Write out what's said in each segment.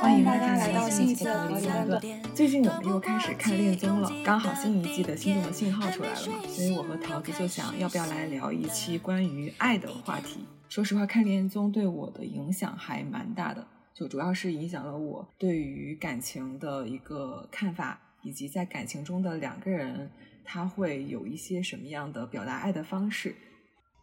欢迎大家来到新一期的逃离半段。最近我们又开始看恋综了，刚好新一季的心动的信号出来了嘛，所以我和桃子就想要不要来聊一期关于爱的话题。说实话，看恋综对我的影响还蛮大的，就主要是影响了我对于感情的一个看法，以及在感情中的两个人他会有一些什么样的表达爱的方式。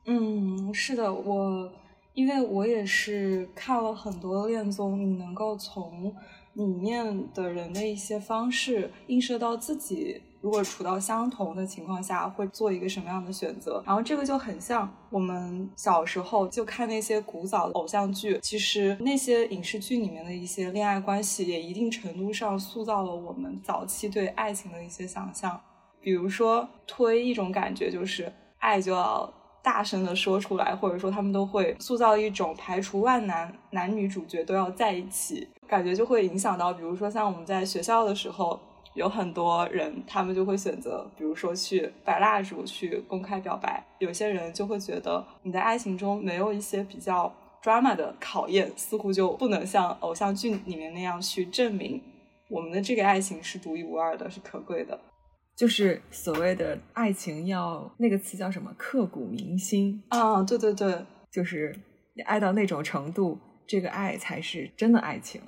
嗯，是的，我。因为我也是看了很多恋综，你能够从里面的人的一些方式映射到自己，如果处到相同的情况下会做一个什么样的选择。然后这个就很像我们小时候就看那些古早的偶像剧，其实那些影视剧里面的一些恋爱关系，也一定程度上塑造了我们早期对爱情的一些想象。比如说推一种感觉，就是爱就要。大声的说出来，或者说他们都会塑造一种排除万难，男女主角都要在一起，感觉就会影响到，比如说像我们在学校的时候，有很多人他们就会选择，比如说去摆蜡烛去公开表白，有些人就会觉得你在爱情中没有一些比较 drama 的考验，似乎就不能像偶像剧里面那样去证明我们的这个爱情是独一无二的，是可贵的。就是所谓的爱情要那个词叫什么刻骨铭心啊？对对对，就是你爱到那种程度，这个爱才是真的爱情。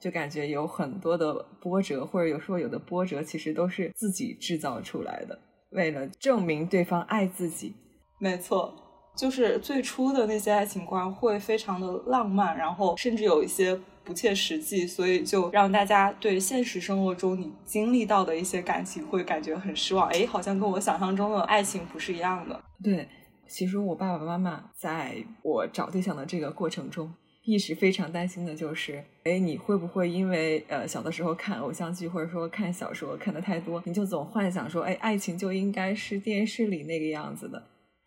就感觉有很多的波折，或者有时候有的波折其实都是自己制造出来的，为了证明对方爱自己。没错，就是最初的那些爱情观会非常的浪漫，然后甚至有一些。不切实际，所以就让大家对现实生活中你经历到的一些感情会感觉很失望。哎，好像跟我想象中的爱情不是一样的。对，其实我爸爸妈妈在我找对象的这个过程中，一直非常担心的就是，哎，你会不会因为呃小的时候看偶像剧或者说看小说看的太多，你就总幻想说，哎，爱情就应该是电视里那个样子的。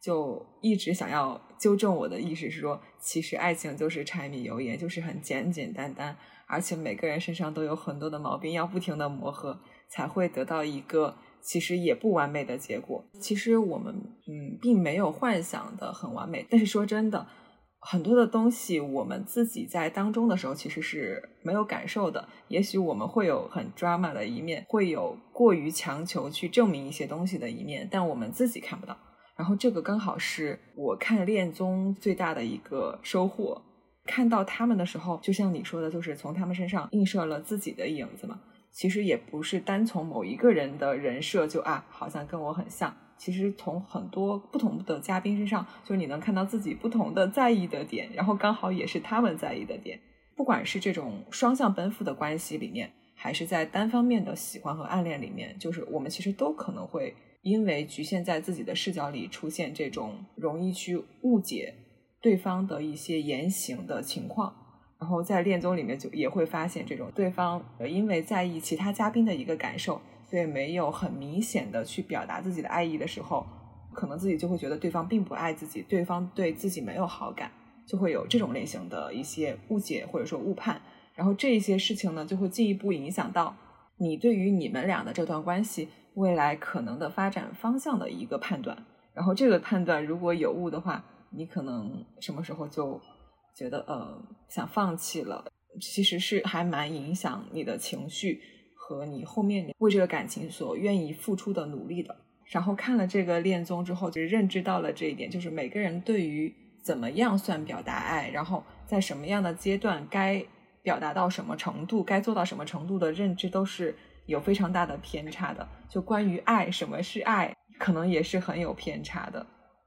就一直想要纠正我的意识，是说，其实爱情就是柴米油盐，就是很简简单单，而且每个人身上都有很多的毛病，要不停的磨合，才会得到一个其实也不完美的结果。其实我们嗯，并没有幻想的很完美，但是说真的，很多的东西我们自己在当中的时候其实是没有感受的。也许我们会有很 drama 的一面，会有过于强求去证明一些东西的一面，但我们自己看不到。然后这个刚好是我看恋综最大的一个收获，看到他们的时候，就像你说的，就是从他们身上映射了自己的影子嘛。其实也不是单从某一个人的人设就啊，好像跟我很像。其实从很多不同的嘉宾身上，就是你能看到自己不同的在意的点，然后刚好也是他们在意的点。不管是这种双向奔赴的关系里面，还是在单方面的喜欢和暗恋里面，就是我们其实都可能会。因为局限在自己的视角里，出现这种容易去误解对方的一些言行的情况，然后在恋综里面就也会发现这种对方因为在意其他嘉宾的一个感受，所以没有很明显的去表达自己的爱意的时候，可能自己就会觉得对方并不爱自己，对方对自己没有好感，就会有这种类型的一些误解或者说误判，然后这一些事情呢，就会进一步影响到你对于你们俩的这段关系。未来可能的发展方向的一个判断，然后这个判断如果有误的话，你可能什么时候就觉得呃想放弃了，其实是还蛮影响你的情绪和你后面为这个感情所愿意付出的努力的。然后看了这个恋综之后，就认知到了这一点，就是每个人对于怎么样算表达爱，然后在什么样的阶段该表达到什么程度，该做到什么程度的认知都是。有非常大的偏差的，就关于爱，什么是爱，可能也是很有偏差的。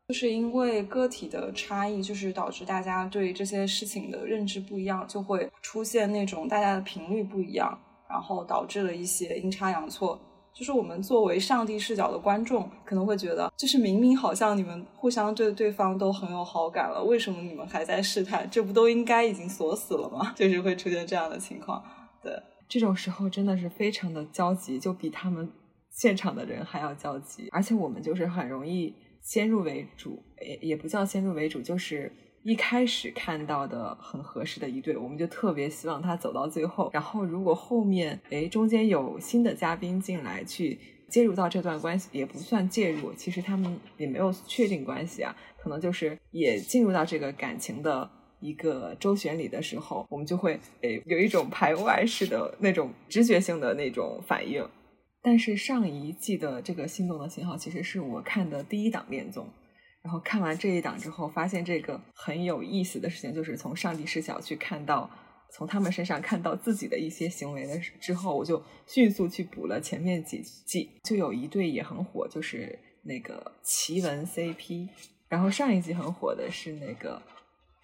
就是因为个体的差异，就是导致大家对这些事情的认知不一样，就会出现那种大家的频率不一样，然后导致了一些阴差阳错。就是我们作为上帝视角的观众，可能会觉得，就是明明好像你们互相对对方都很有好感了，为什么你们还在试探？这不都应该已经锁死了吗？就是会出现这样的情况，对。这种时候真的是非常的焦急，就比他们现场的人还要焦急。而且我们就是很容易先入为主，也也不叫先入为主，就是一开始看到的很合适的一对，我们就特别希望他走到最后。然后如果后面哎中间有新的嘉宾进来去介入到这段关系，也不算介入，其实他们也没有确定关系啊，可能就是也进入到这个感情的一个周旋里的时候，我们就会诶有一种排外式的那种直觉性的那种反应。但是上一季的这个心动的信号，其实是我看的第一档恋综。然后看完这一档之后，发现这个很有意思的事情，就是从上帝视角去看到，从他们身上看到自己的一些行为的之后，我就迅速去补了前面几季，就有一对也很火，就是那个奇闻 CP。然后上一季很火的是那个，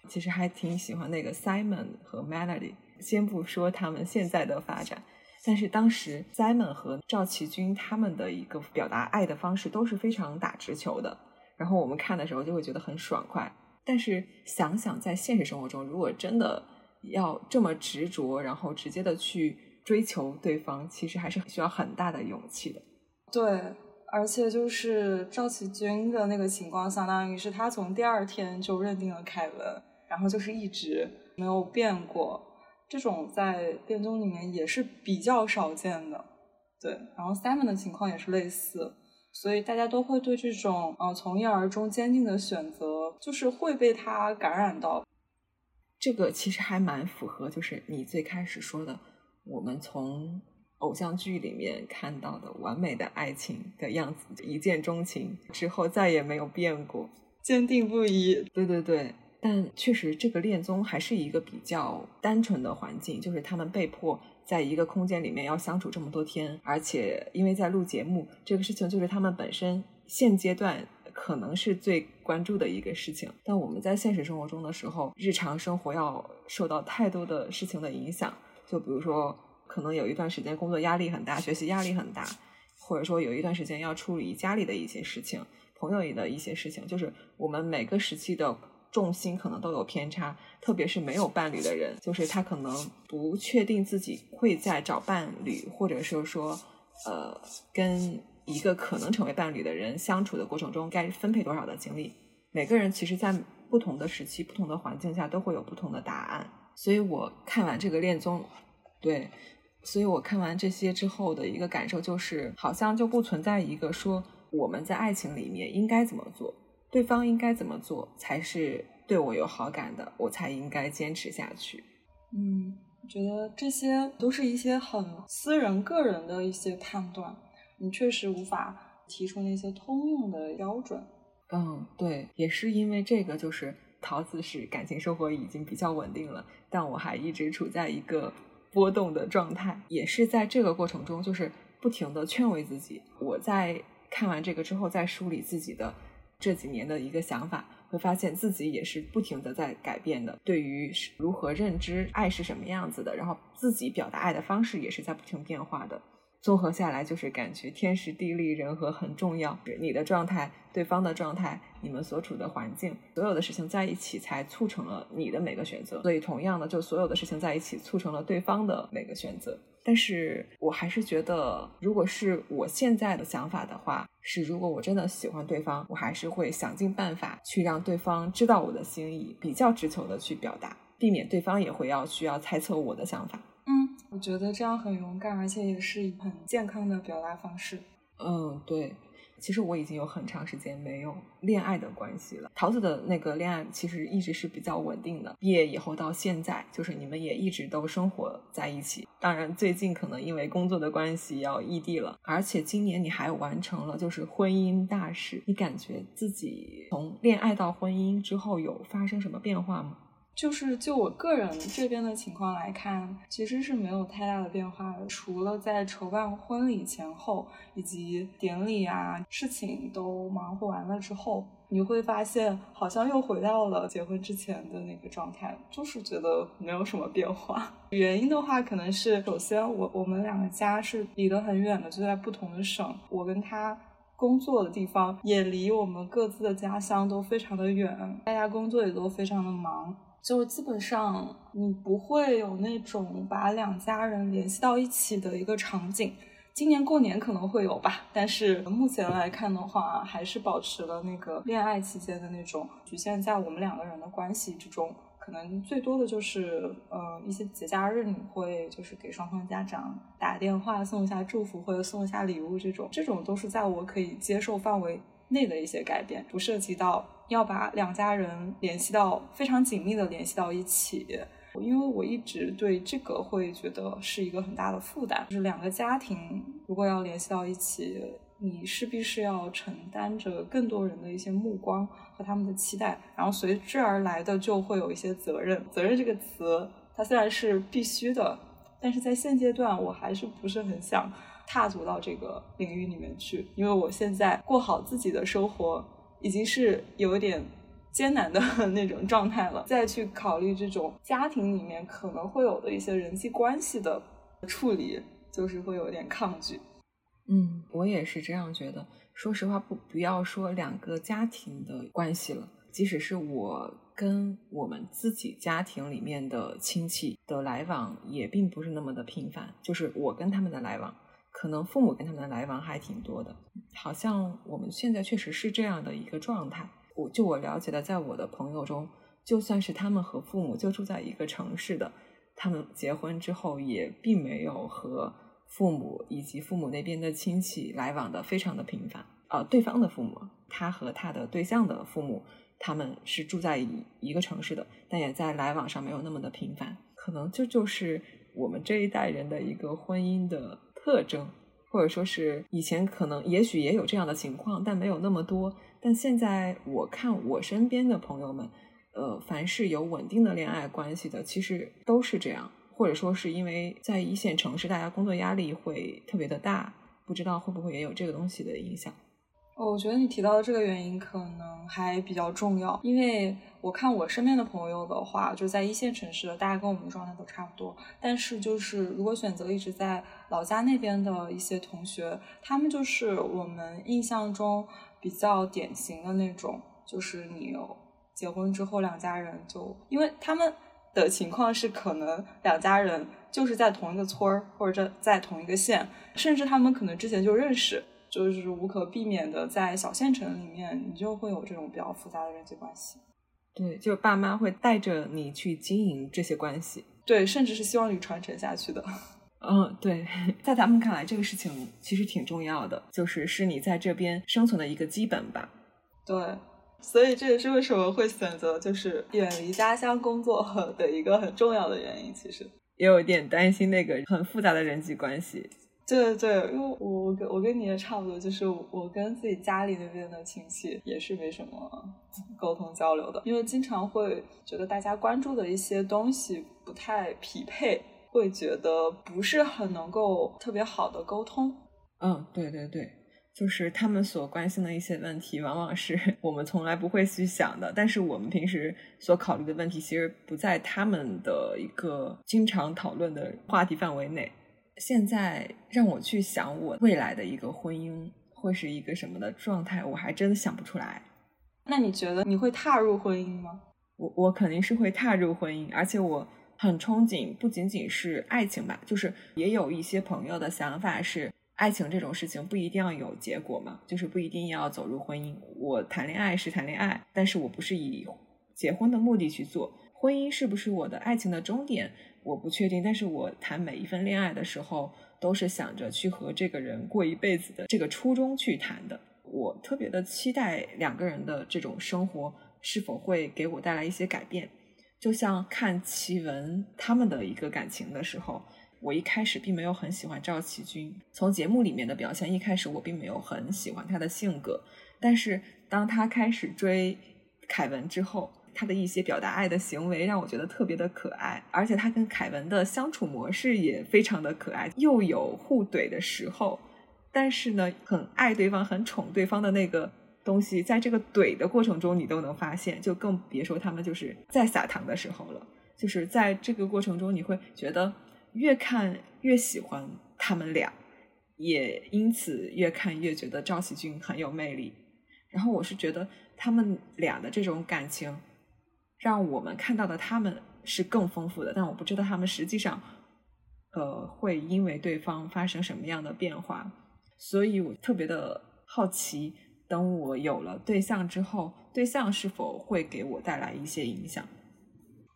其实还挺喜欢那个 Simon 和 Melody。先不说他们现在的发展，但是当时 Simon 和赵启军他们的一个表达爱的方式都是非常打直球的。然后我们看的时候就会觉得很爽快，但是想想在现实生活中，如果真的要这么执着，然后直接的去追求对方，其实还是需要很大的勇气的。对，而且就是赵启军的那个情况，相当于是他从第二天就认定了凯文，然后就是一直没有变过。这种在恋综里面也是比较少见的。对，然后 Simon 的情况也是类似。所以大家都会对这种呃从一而终坚定的选择，就是会被他感染到。这个其实还蛮符合，就是你最开始说的，我们从偶像剧里面看到的完美的爱情的样子，一见钟情之后再也没有变过，坚定不移。对对对。但确实，这个恋综还是一个比较单纯的环境，就是他们被迫在一个空间里面要相处这么多天，而且因为在录节目，这个事情就是他们本身现阶段可能是最关注的一个事情。但我们在现实生活中的时候，日常生活要受到太多的事情的影响，就比如说，可能有一段时间工作压力很大，学习压力很大，或者说有一段时间要处理家里的一些事情，朋友里的一些事情，就是我们每个时期的。重心可能都有偏差，特别是没有伴侣的人，就是他可能不确定自己会在找伴侣，或者是说，呃，跟一个可能成为伴侣的人相处的过程中该分配多少的精力。每个人其实，在不同的时期、不同的环境下，都会有不同的答案。所以我看完这个恋综，对，所以我看完这些之后的一个感受就是，好像就不存在一个说我们在爱情里面应该怎么做。对方应该怎么做才是对我有好感的，我才应该坚持下去。嗯，我觉得这些都是一些很私人、个人的一些判断，你确实无法提出那些通用的标准。嗯，对，也是因为这个，就是桃子是感情生活已经比较稳定了，但我还一直处在一个波动的状态，也是在这个过程中，就是不停的劝慰自己。我在看完这个之后，再梳理自己的。这几年的一个想法，会发现自己也是不停的在改变的。对于如何认知爱是什么样子的，然后自己表达爱的方式也是在不停变化的。综合下来，就是感觉天时地利人和很重要。你的状态、对方的状态、你们所处的环境，所有的事情在一起，才促成了你的每个选择。所以，同样的，就所有的事情在一起，促成了对方的每个选择。但是我还是觉得，如果是我现在的想法的话，是如果我真的喜欢对方，我还是会想尽办法去让对方知道我的心意，比较直球的去表达，避免对方也会要需要猜测我的想法。嗯，我觉得这样很勇敢，而且也是很健康的表达方式。嗯，对。其实我已经有很长时间没有恋爱的关系了。桃子的那个恋爱其实一直是比较稳定的，毕业以后到现在，就是你们也一直都生活在一起。当然，最近可能因为工作的关系要异地了，而且今年你还完成了就是婚姻大事。你感觉自己从恋爱到婚姻之后有发生什么变化吗？就是就我个人这边的情况来看，其实是没有太大的变化的。除了在筹办婚礼前后以及典礼啊事情都忙活完了之后，你会发现好像又回到了结婚之前的那个状态，就是觉得没有什么变化。原因的话，可能是首先我我们两个家是离得很远的，就在不同的省。我跟他工作的地方也离我们各自的家乡都非常的远，大家工作也都非常的忙。就基本上你不会有那种把两家人联系到一起的一个场景。今年过年可能会有吧，但是目前来看的话，还是保持了那个恋爱期间的那种局限在我们两个人的关系之中。可能最多的就是，呃，一些节假日你会就是给双方家长打电话送一下祝福或者送一下礼物这种，这种都是在我可以接受范围内的一些改变，不涉及到。要把两家人联系到非常紧密的联系到一起。因为我一直对这个会觉得是一个很大的负担，就是两个家庭如果要联系到一起，你势必是要承担着更多人的一些目光和他们的期待，然后随之而来的就会有一些责任。责任这个词，它虽然是必须的，但是在现阶段我还是不是很想踏足到这个领域里面去，因为我现在过好自己的生活已经是有点。艰难的 那种状态了，再去考虑这种家庭里面可能会有的一些人际关系的处理，就是会有点抗拒。嗯，我也是这样觉得。说实话，不不要说两个家庭的关系了，即使是我跟我们自己家庭里面的亲戚的来往，也并不是那么的频繁。就是我跟他们的来往，可能父母跟他们的来往还挺多的。好像我们现在确实是这样的一个状态。我就我了解的，在我的朋友中，就算是他们和父母就住在一个城市的，他们结婚之后也并没有和父母以及父母那边的亲戚来往的非常的频繁。呃，对方的父母，他和他的对象的父母，他们是住在一一个城市的，但也在来往上没有那么的频繁。可能这就是我们这一代人的一个婚姻的特征，或者说是以前可能也许也有这样的情况，但没有那么多。但现在我看我身边的朋友们，呃，凡是有稳定的恋爱关系的，其实都是这样，或者说是因为在一线城市，大家工作压力会特别的大，不知道会不会也有这个东西的影响。哦，我觉得你提到的这个原因可能还比较重要，因为我看我身边的朋友的话，就在一线城市的，大家跟我们的状态都差不多。但是就是如果选择一直在老家那边的一些同学，他们就是我们印象中。比较典型的那种，就是你有结婚之后，两家人就因为他们的情况是，可能两家人就是在同一个村儿，或者在同一个县，甚至他们可能之前就认识，就是无可避免的在小县城里面，你就会有这种比较复杂的人际关系。对，就爸妈会带着你去经营这些关系，对，甚至是希望你传承下去的。嗯，对，在他们看来，这个事情其实挺重要的，就是是你在这边生存的一个基本吧。对，所以这也是为什么会选择就是远离家乡工作的一个很重要的原因。其实也有点担心那个很复杂的人际关系。对对，因为我跟我跟你也差不多，就是我跟自己家里那边的亲戚也是没什么沟通交流的，因为经常会觉得大家关注的一些东西不太匹配。会觉得不是很能够特别好的沟通。嗯，对对对，就是他们所关心的一些问题，往往是 我们从来不会去想的。但是我们平时所考虑的问题，其实不在他们的一个经常讨论的话题范围内。现在让我去想我未来的一个婚姻会是一个什么的状态，我还真的想不出来。那你觉得你会踏入婚姻吗？我我肯定是会踏入婚姻，而且我。很憧憬，不仅仅是爱情吧，就是也有一些朋友的想法是，爱情这种事情不一定要有结果嘛，就是不一定要走入婚姻。我谈恋爱是谈恋爱，但是我不是以结婚的目的去做。婚姻是不是我的爱情的终点，我不确定。但是我谈每一份恋爱的时候，都是想着去和这个人过一辈子的这个初衷去谈的。我特别的期待两个人的这种生活是否会给我带来一些改变。就像看奇闻他们的一个感情的时候，我一开始并没有很喜欢赵启军。从节目里面的表现，一开始我并没有很喜欢他的性格。但是当他开始追凯文之后，他的一些表达爱的行为让我觉得特别的可爱，而且他跟凯文的相处模式也非常的可爱，又有互怼的时候，但是呢，很爱对方、很宠对方的那个。东西在这个怼的过程中，你都能发现，就更别说他们就是在撒糖的时候了。就是在这个过程中，你会觉得越看越喜欢他们俩，也因此越看越觉得赵启军很有魅力。然后我是觉得他们俩的这种感情，让我们看到的他们是更丰富的，但我不知道他们实际上，呃，会因为对方发生什么样的变化，所以我特别的好奇。等我有了对象之后，对象是否会给我带来一些影响？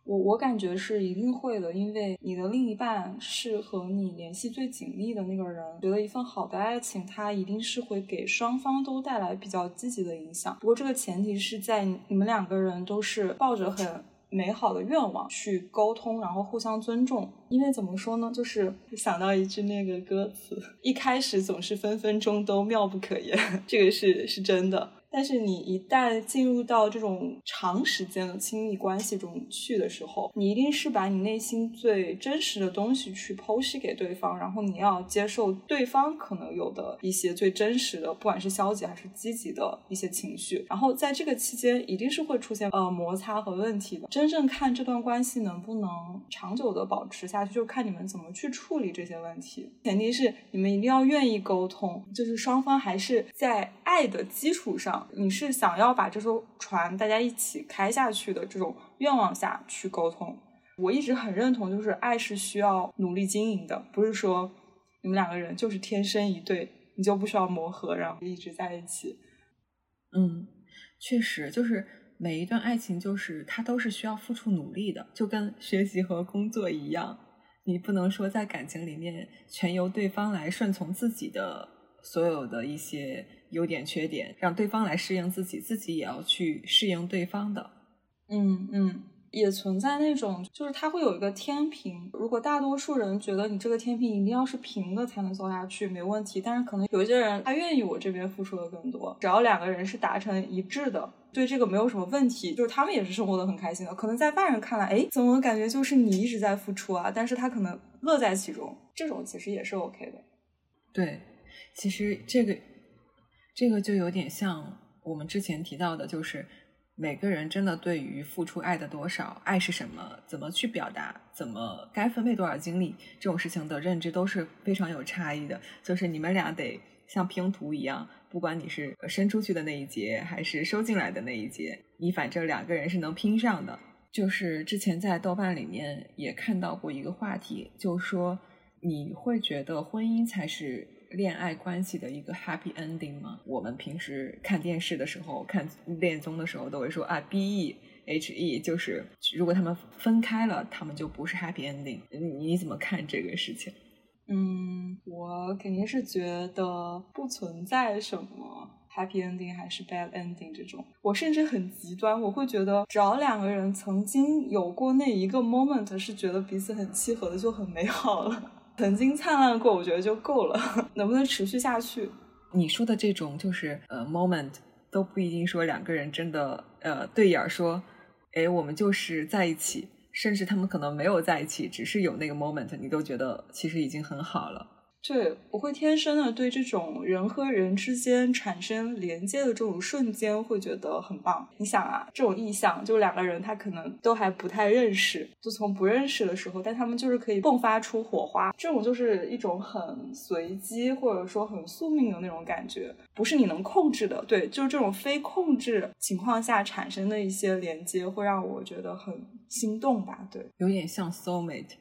我我感觉是一定会的，因为你的另一半是和你联系最紧密的那个人。觉得一份好的爱情，它一定是会给双方都带来比较积极的影响。不过这个前提是在你们两个人都是抱着很美好的愿望去沟通，然后互相尊重。因为怎么说呢，就是想到一句那个歌词，一开始总是分分钟都妙不可言，这个是是真的。但是你一旦进入到这种长时间的亲密关系中去的时候，你一定是把你内心最真实的东西去剖析给对方，然后你要接受对方可能有的一些最真实的，不管是消极还是积极的一些情绪。然后在这个期间，一定是会出现呃摩擦和问题的。真正看这段关系能不能长久的保持下去，就看你们怎么去处理这些问题。前提是你们一定要愿意沟通，就是双方还是在爱的基础上。你是想要把这艘船大家一起开下去的这种愿望下去沟通，我一直很认同，就是爱是需要努力经营的，不是说你们两个人就是天生一对，你就不需要磨合，然后一直在一起。嗯，确实，就是每一段爱情，就是它都是需要付出努力的，就跟学习和工作一样，你不能说在感情里面全由对方来顺从自己的所有的一些。优点缺点，让对方来适应自己，自己也要去适应对方的。嗯嗯，也存在那种，就是他会有一个天平。如果大多数人觉得你这个天平一定要是平的才能走下去，没问题。但是可能有一些人他愿意我这边付出的更多，只要两个人是达成一致的，对这个没有什么问题，就是他们也是生活的很开心的。可能在外人看来，哎，怎么感觉就是你一直在付出啊？但是他可能乐在其中，这种其实也是 OK 的。对，其实这个。这个就有点像我们之前提到的，就是每个人真的对于付出爱的多少、爱是什么、怎么去表达、怎么该分配多少精力这种事情的认知都是非常有差异的。就是你们俩得像拼图一样，不管你是伸出去的那一节还是收进来的那一节，你反正两个人是能拼上的。就是之前在豆瓣里面也看到过一个话题，就说你会觉得婚姻才是。恋爱关系的一个 happy ending 吗？我们平时看电视的时候、看恋综的时候，都会说啊，B E H E，就是如果他们分开了，他们就不是 happy ending。你怎么看这个事情？嗯，我肯定是觉得不存在什么 happy ending 还是 bad ending 这种。我甚至很极端，我会觉得只要两个人曾经有过那一个 moment 是觉得彼此很契合的，就很美好了。曾经灿烂过，我觉得就够了。能不能持续下去？你说的这种就是呃，moment 都不一定说两个人真的呃对眼说，哎，我们就是在一起，甚至他们可能没有在一起，只是有那个 moment，你都觉得其实已经很好了。对，我会天生的对这种人和人之间产生连接的这种瞬间会觉得很棒。你想啊，这种意象，就两个人他可能都还不太认识，就从不认识的时候，但他们就是可以迸发出火花。这种就是一种很随机或者说很宿命的那种感觉，不是你能控制的。对，就是这种非控制情况下产生的一些连接，会让我觉得很心动吧。对，有点像 soul mate。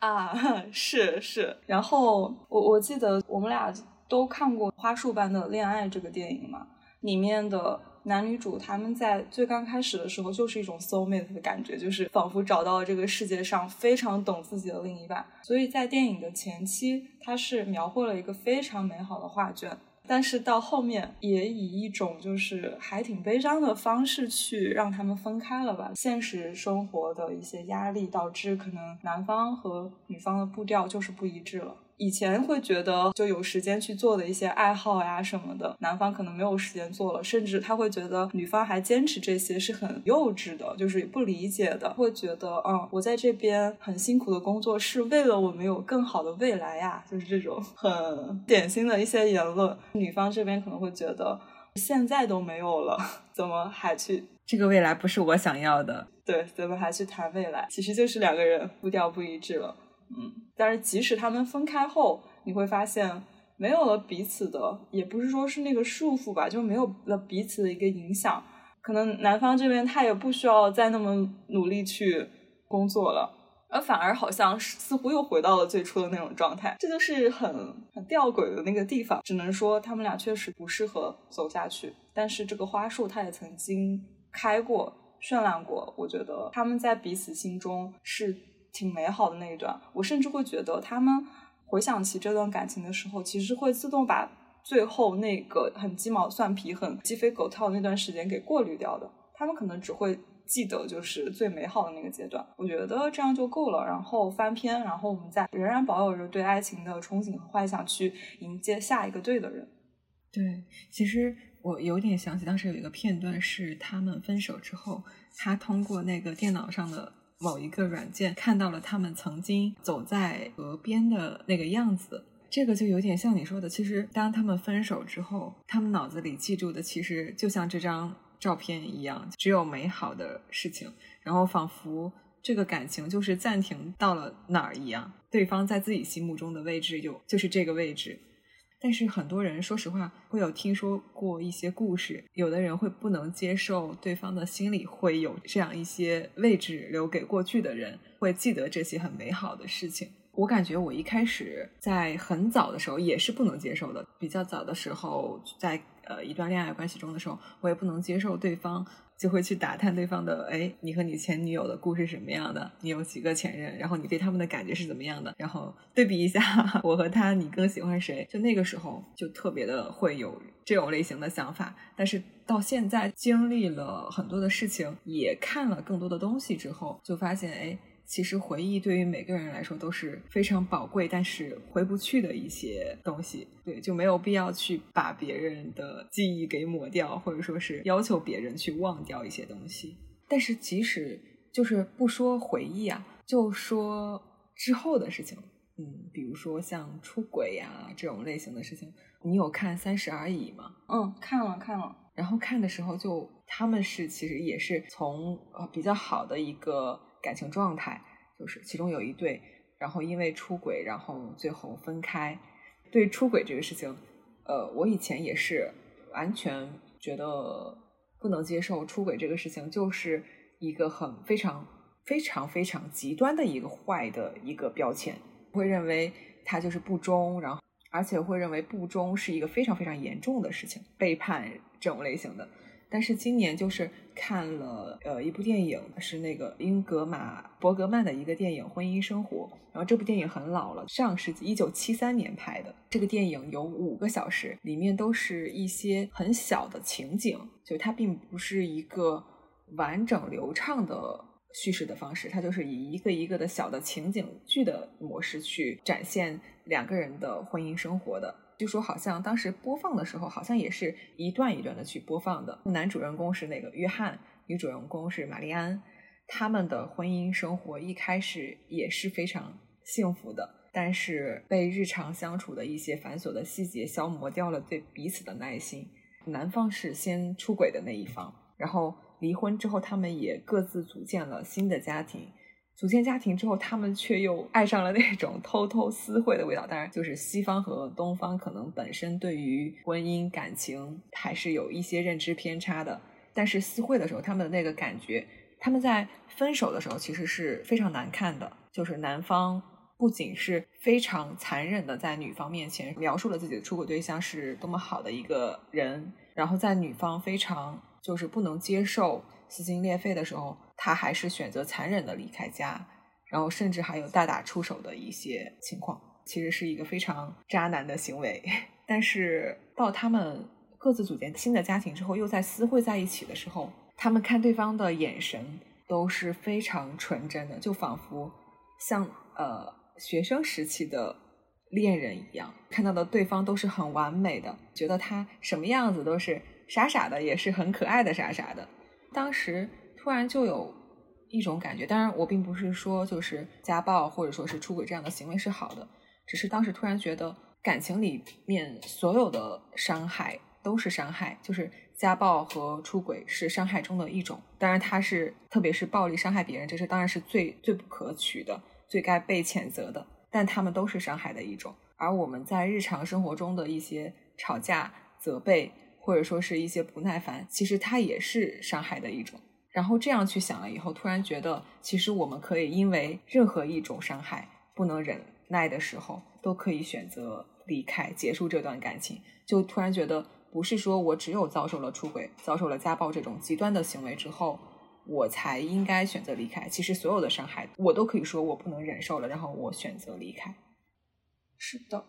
啊，是是，然后我我记得我们俩都看过《花束般的恋爱》这个电影嘛，里面的男女主他们在最刚开始的时候就是一种 soul mate 的感觉，就是仿佛找到了这个世界上非常懂自己的另一半，所以在电影的前期，它是描绘了一个非常美好的画卷。但是到后面也以一种就是还挺悲伤的方式去让他们分开了吧。现实生活的一些压力导致可能男方和女方的步调就是不一致了。以前会觉得就有时间去做的一些爱好呀什么的，男方可能没有时间做了，甚至他会觉得女方还坚持这些是很幼稚的，就是不理解的，会觉得嗯，我在这边很辛苦的工作是为了我们有更好的未来呀，就是这种很典型的一些言论。女方这边可能会觉得现在都没有了，怎么还去？这个未来不是我想要的。对，怎么还去谈未来？其实就是两个人步调不一致了。嗯，但是即使他们分开后，你会发现没有了彼此的，也不是说是那个束缚吧，就没有了彼此的一个影响。可能男方这边他也不需要再那么努力去工作了，而反而好像似乎又回到了最初的那种状态。这就是很很吊诡的那个地方。只能说他们俩确实不适合走下去。但是这个花束它也曾经开过，绚烂过。我觉得他们在彼此心中是挺美好的那一段。我甚至会觉得，他们回想起这段感情的时候，其实会自动把最后那个很鸡毛蒜皮、很鸡飞狗跳的那段时间给过滤掉的。他们可能只会记得就是最美好的那个阶段。我觉得这样就够了。然后翻篇，然后我们再仍然保有着对爱情的憧憬和幻想，去迎接下一个对的人。对，其实我有点想起当时有一个片段，是他们分手之后，他通过那个电脑上的某一个软件看到了他们曾经走在河边的那个样子。这个就有点像你说的，其实当他们分手之后，他们脑子里记住的其实就像这张照片一样，只有美好的事情，然后仿佛这个感情就是暂停到了哪儿一样，对方在自己心目中的位置有就是这个位置。但是很多人，说实话，会有听说过一些故事，有的人会不能接受对方的心里会有这样一些位置留给过去的人，会记得这些很美好的事情。我感觉我一开始在很早的时候也是不能接受的，比较早的时候在呃一段恋爱关系中的时候，我也不能接受对方。就会去打探对方的，哎，你和你前女友的故事什么样的？你有几个前任？然后你对他们的感觉是怎么样的？然后对比一下 我和他，你更喜欢谁？就那个时候就特别的会有这种类型的想法。但是到现在经历了很多的事情，也看了更多的东西之后，就发现，哎。其实回忆对于每个人来说都是非常宝贵，但是回不去的一些东西，对，就没有必要去把别人的记忆给抹掉，或者说是要求别人去忘掉一些东西。但是即使就是不说回忆啊，就说之后的事情，嗯，比如说像出轨呀这种类型的事情，你有看《三十而已》吗？嗯，看了看了。然后看的时候，就他们是其实也是从呃比较好的一个。感情状态就是其中有一对，然后因为出轨，然后最后分开。对出轨这个事情，呃，我以前也是完全觉得不能接受出轨这个事情，就是一个很非常非常非常极端的一个坏的一个标签，会认为他就是不忠，然后而且会认为不忠是一个非常非常严重的事情，背叛这种类型的。但是今年就是看了呃一部电影，是那个英格玛·伯格曼的一个电影《婚姻生活》。然后这部电影很老了，上世纪一九七三年拍的。这个电影有五个小时，里面都是一些很小的情景，就它并不是一个完整流畅的叙事的方式，它就是以一个一个的小的情景剧的模式去展现两个人的婚姻生活的。据说好像当时播放的时候，好像也是一段一段的去播放的。男主人公是那个约翰，女主人公是玛丽安，他们的婚姻生活一开始也是非常幸福的，但是被日常相处的一些繁琐的细节消磨掉了对彼此的耐心。男方是先出轨的那一方，然后离婚之后，他们也各自组建了新的家庭。组建家庭之后，他们却又爱上了那种偷偷私会的味道。当然，就是西方和东方可能本身对于婚姻感情还是有一些认知偏差的。但是私会的时候，他们的那个感觉，他们在分手的时候其实是非常难看的。就是男方不仅是非常残忍的在女方面前描述了自己的出轨对象是多么好的一个人，然后在女方非常就是不能接受撕心裂肺的时候。他还是选择残忍的离开家，然后甚至还有大打出手的一些情况，其实是一个非常渣男的行为。但是到他们各自组建新的家庭之后，又在私会在一起的时候，他们看对方的眼神都是非常纯真的，就仿佛像呃学生时期的恋人一样，看到的对方都是很完美的，觉得他什么样子都是傻傻的，也是很可爱的傻傻的。当时。突然就有一种感觉，当然我并不是说就是家暴或者说是出轨这样的行为是好的，只是当时突然觉得感情里面所有的伤害都是伤害，就是家暴和出轨是伤害中的一种。当然，它是特别是暴力伤害别人，这是当然是最最不可取的、最该被谴责的。但他们都是伤害的一种。而我们在日常生活中的一些吵架、责备或者说是一些不耐烦，其实它也是伤害的一种。然后这样去想了以后，突然觉得，其实我们可以因为任何一种伤害不能忍耐的时候，都可以选择离开，结束这段感情。就突然觉得，不是说我只有遭受了出轨、遭受了家暴这种极端的行为之后，我才应该选择离开。其实所有的伤害，我都可以说我不能忍受了，然后我选择离开。是的，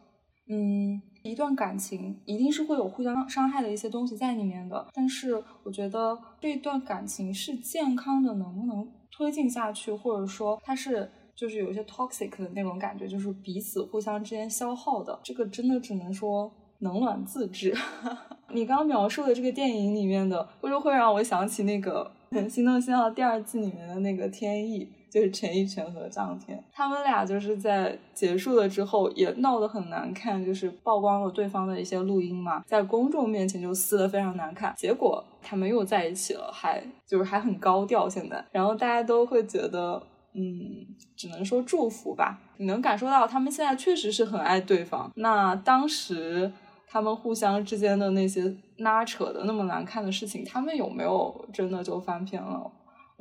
嗯，一段感情一定是会有互相伤害的一些东西在里面的，但是我觉得这段感情是健康的，能不能推进下去，或者说它是就是有一些 toxic 的那种感觉，就是彼此互相之间消耗的，这个真的只能说冷暖自知。你刚刚描述的这个电影里面的，或者会让我想起那个《心动信号》第二季里面的那个天意，就是陈奕迅和张天，他们俩就是在结束了之后也闹得很难看，就是曝光了对方的一些录音嘛，在公众面前就撕得非常难看。结果他们又在一起了，还就是还很高调现在，然后大家都会觉得，嗯，只能说祝福吧。你能感受到他们现在确实是很爱对方。那当时。他们互相之间的那些拉扯的那么难看的事情，他们有没有真的就翻篇了？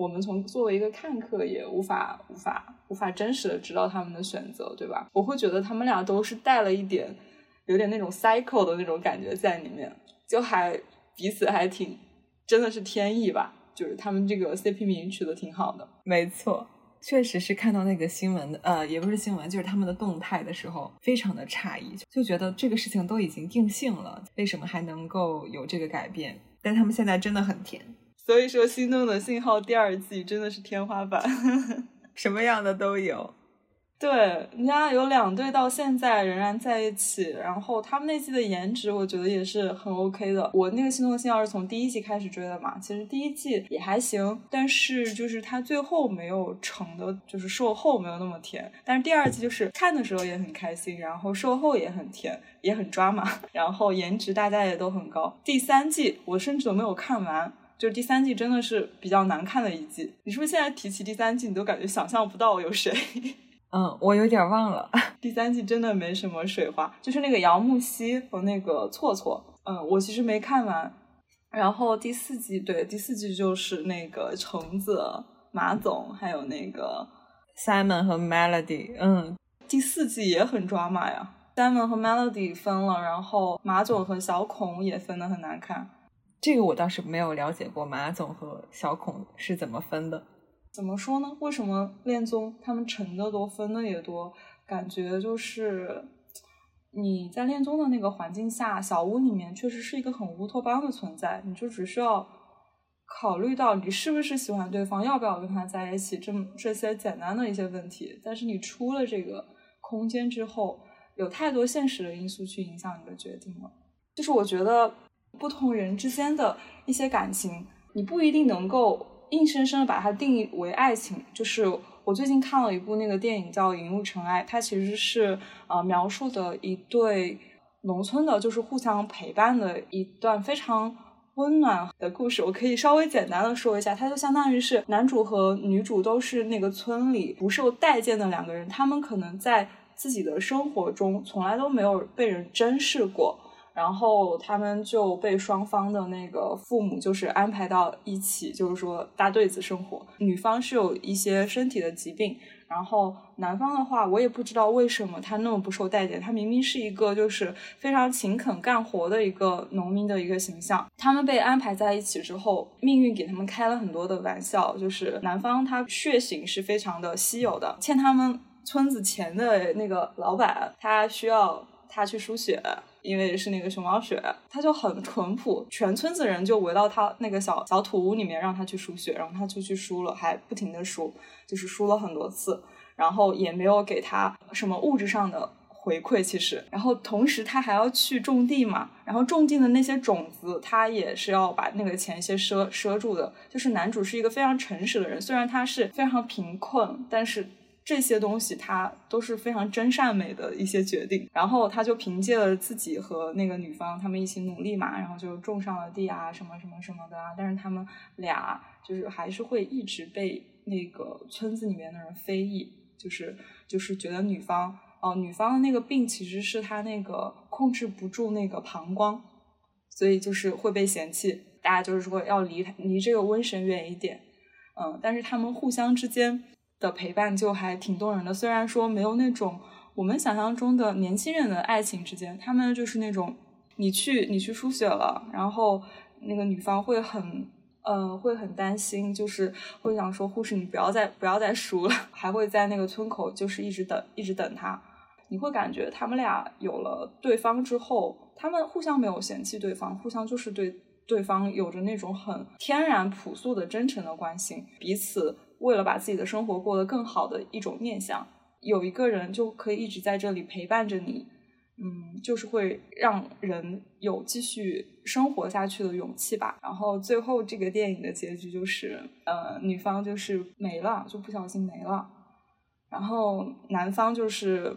我们从作为一个看客也无法无法无法真实的知道他们的选择，对吧？我会觉得他们俩都是带了一点有点那种 cycle 的那种感觉在里面，就还彼此还挺真的是天意吧，就是他们这个 CP 名取得挺好的，没错。确实是看到那个新闻的，呃，也不是新闻，就是他们的动态的时候，非常的诧异，就觉得这个事情都已经定性了，为什么还能够有这个改变？但他们现在真的很甜，所以说《心动的信号》第二季真的是天花板，什么样的都有。对，人家有两对到现在仍然在一起，然后他们那季的颜值，我觉得也是很 OK 的。我那个心动的信号是从第一季开始追的嘛，其实第一季也还行，但是就是它最后没有成的，就是售后没有那么甜。但是第二季就是看的时候也很开心，然后售后也很甜，也很抓马，然后颜值大家也都很高。第三季我甚至都没有看完，就第三季真的是比较难看的一季。你是不是现在提起第三季，你都感觉想象不到有谁？嗯，我有点忘了。第三季真的没什么水花，就是那个姚木西和那个错错。嗯，我其实没看完。然后第四季，对，第四季就是那个橙子、马总，还有那个 Simon 和 Melody。嗯，第四季也很抓马呀，Simon 和 Melody 分了，然后马总和小孔也分的很难看。这个我倒是没有了解过，马总和小孔是怎么分的。怎么说呢？为什么恋综他们成的多，分的也多？感觉就是你在恋综的那个环境下，小屋里面确实是一个很乌托邦的存在。你就只需要考虑到你是不是喜欢对方，要不要跟他在一起，这么这些简单的一些问题。但是你出了这个空间之后，有太多现实的因素去影响你的决定了。就是我觉得不同人之间的一些感情，你不一定能够。硬生生的把它定义为爱情，就是我最近看了一部那个电影叫《引入尘埃》，它其实是呃描述的一对农村的，就是互相陪伴的一段非常温暖的故事。我可以稍微简单的说一下，它就相当于是男主和女主都是那个村里不受待见的两个人，他们可能在自己的生活中从来都没有被人珍视过。然后他们就被双方的那个父母就是安排到一起，就是说搭对子生活。女方是有一些身体的疾病，然后男方的话，我也不知道为什么他那么不受待见。他明明是一个就是非常勤恳干活的一个农民的一个形象。他们被安排在一起之后，命运给他们开了很多的玩笑。就是男方他血型是非常的稀有的，欠他们村子钱的那个老板，他需要他去输血。因为是那个熊猫血，他就很淳朴，全村子人就围到他那个小小土屋里面，让他去输血，然后他就去输了，还不停的输，就是输了很多次，然后也没有给他什么物质上的回馈，其实，然后同时他还要去种地嘛，然后种地的那些种子，他也是要把那个钱先赊赊住的，就是男主是一个非常诚实的人，虽然他是非常贫困，但是。这些东西他都是非常真善美的一些决定，然后他就凭借了自己和那个女方他们一起努力嘛，然后就种上了地啊，什么什么什么的啊。但是他们俩就是还是会一直被那个村子里面的人非议，就是就是觉得女方哦，女方的那个病其实是她那个控制不住那个膀胱，所以就是会被嫌弃，大家就是说要离离这个瘟神远一点，嗯，但是他们互相之间。的陪伴就还挺动人的，虽然说没有那种我们想象中的年轻人的爱情之间，他们就是那种你去你去输血了，然后那个女方会很呃，会很担心，就是会想说护士你不要再不要再输了，还会在那个村口就是一直等一直等他。你会感觉他们俩有了对方之后，他们互相没有嫌弃对方，互相就是对对方有着那种很天然朴素的真诚的关心，彼此为了把自己的生活过得更好的一种念想，有一个人就可以一直在这里陪伴着你。嗯，就是会让人有继续生活下去的勇气吧。然后最后这个电影的结局就是，呃，女方就是没了，就不小心没了。然后男方就是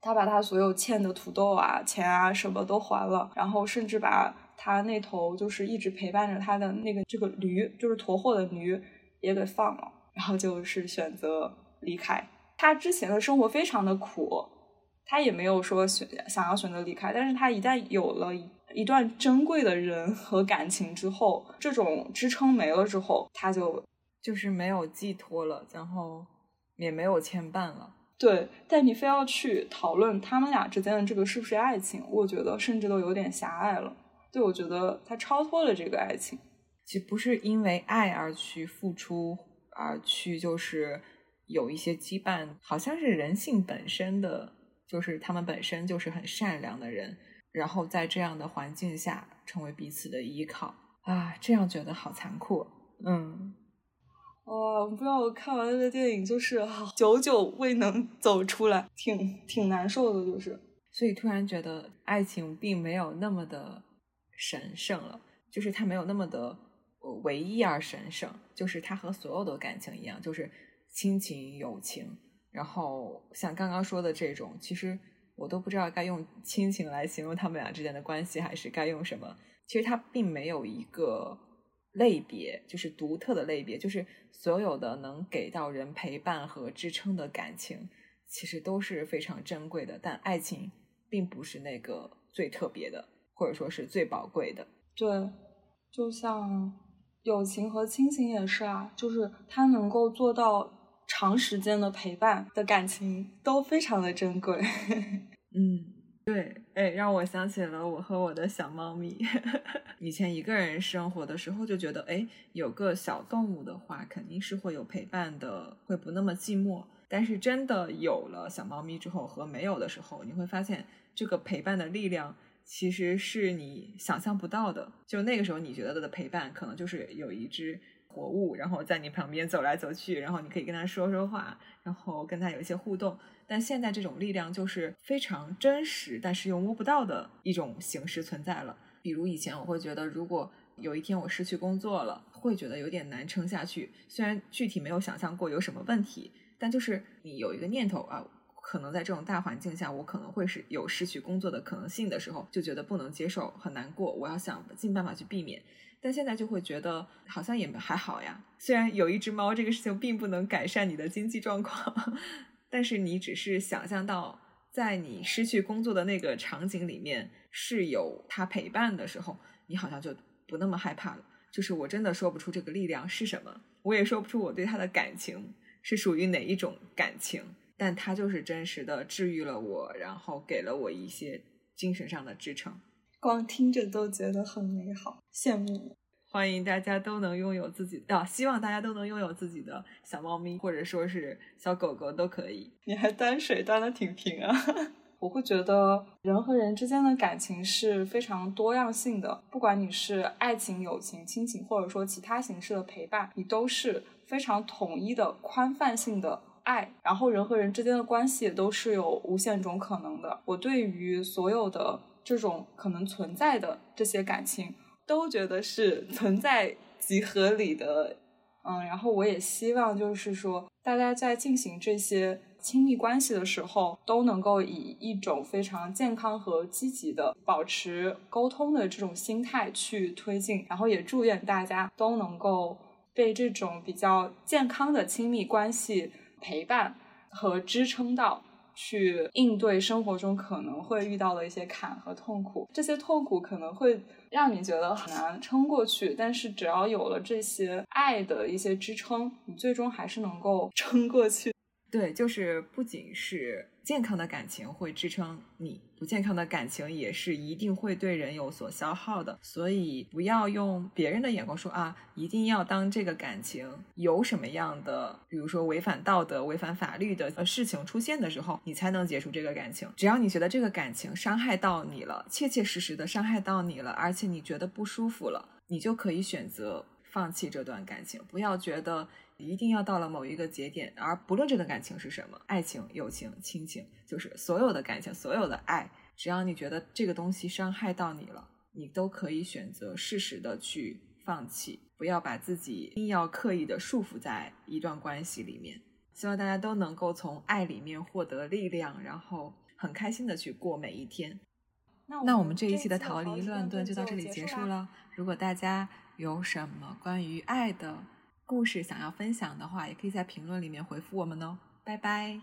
他把他所有欠的土豆啊、钱啊什么都还了，然后甚至把他那头就是一直陪伴着他的那个这个驴，就是驮货的驴也给放了，然后就是选择离开。他之前的生活非常的苦。他也没有说选想要选择离开，但是他一旦有了一段珍贵的人和感情之后，这种支撑没了之后，他就就是没有寄托了，然后也没有牵绊了。对，但你非要去讨论他们俩之间的这个是不是爱情，我觉得甚至都有点狭隘了。对，我觉得他超脱了这个爱情，其实不是因为爱而去付出，而去就是有一些羁绊，好像是人性本身的。就是他们本身就是很善良的人，然后在这样的环境下成为彼此的依靠啊，这样觉得好残酷。嗯，哇，不知道我看完那个电影就是久久未能走出来，挺挺难受的，就是。所以突然觉得爱情并没有那么的神圣了，就是它没有那么的唯一而神圣，就是它和所有的感情一样，就是亲情、友情。然后像刚刚说的这种，其实我都不知道该用亲情来形容他们俩之间的关系，还是该用什么。其实它并没有一个类别，就是独特的类别，就是所有的能给到人陪伴和支撑的感情，其实都是非常珍贵的。但爱情并不是那个最特别的，或者说是最宝贵的。对，就像友情和亲情也是啊，就是它能够做到。长时间的陪伴的感情都非常的珍贵。嗯，对，哎，让我想起了我和我的小猫咪。以前一个人生活的时候就觉得，哎，有个小动物的话肯定是会有陪伴的，会不那么寂寞。但是真的有了小猫咪之后和没有的时候，你会发现这个陪伴的力量其实是你想象不到的。就那个时候你觉得的陪伴，可能就是有一只。活物，然后在你旁边走来走去，然后你可以跟他说说话，然后跟他有一些互动。但现在这种力量就是非常真实，但是又摸不到的一种形式存在了。比如以前我会觉得，如果有一天我失去工作了，会觉得有点难撑下去。虽然具体没有想象过有什么问题，但就是你有一个念头啊，可能在这种大环境下，我可能会是有失去工作的可能性的时候，就觉得不能接受，很难过。我要想尽办法去避免。但现在就会觉得好像也还好呀。虽然有一只猫这个事情并不能改善你的经济状况，但是你只是想象到在你失去工作的那个场景里面是有它陪伴的时候，你好像就不那么害怕了。就是我真的说不出这个力量是什么，我也说不出我对它的感情是属于哪一种感情，但它就是真实的治愈了我，然后给了我一些精神上的支撑。光听着都觉得很美好，羡慕。欢迎大家都能拥有自己啊！希望大家都能拥有自己的小猫咪，或者说是小狗狗都可以。你还端水端的挺平啊！我会觉得人和人之间的感情是非常多样性的，不管你是爱情、友情、亲情，或者说其他形式的陪伴，你都是非常统一的宽泛性的爱。然后人和人之间的关系也都是有无限种可能的。我对于所有的。这种可能存在的这些感情，都觉得是 存在即合理的，嗯，然后我也希望就是说，大家在进行这些亲密关系的时候，都能够以一种非常健康和积极的、保持沟通的这种心态去推进，然后也祝愿大家都能够被这种比较健康的亲密关系陪伴和支撑到。去应对生活中可能会遇到的一些坎和痛苦，这些痛苦可能会让你觉得很难撑过去，但是只要有了这些爱的一些支撑，你最终还是能够撑过去。对，就是不仅是健康的感情会支撑你，不健康的感情也是一定会对人有所消耗的。所以不要用别人的眼光说啊，一定要当这个感情有什么样的，比如说违反道德、违反法律的呃事情出现的时候，你才能结束这个感情。只要你觉得这个感情伤害到你了，切切实实的伤害到你了，而且你觉得不舒服了，你就可以选择放弃这段感情。不要觉得。一定要到了某一个节点，而不论这段感情是什么，爱情、友情、亲情，就是所有的感情、所有的爱，只要你觉得这个东西伤害到你了，你都可以选择适时的去放弃，不要把自己硬要刻意的束缚在一段关系里面。希望大家都能够从爱里面获得力量，然后很开心的去过每一天。那我们这一期的逃离乱炖就到这里结束了。如果大家有什么关于爱的，故事想要分享的话，也可以在评论里面回复我们哦，拜拜。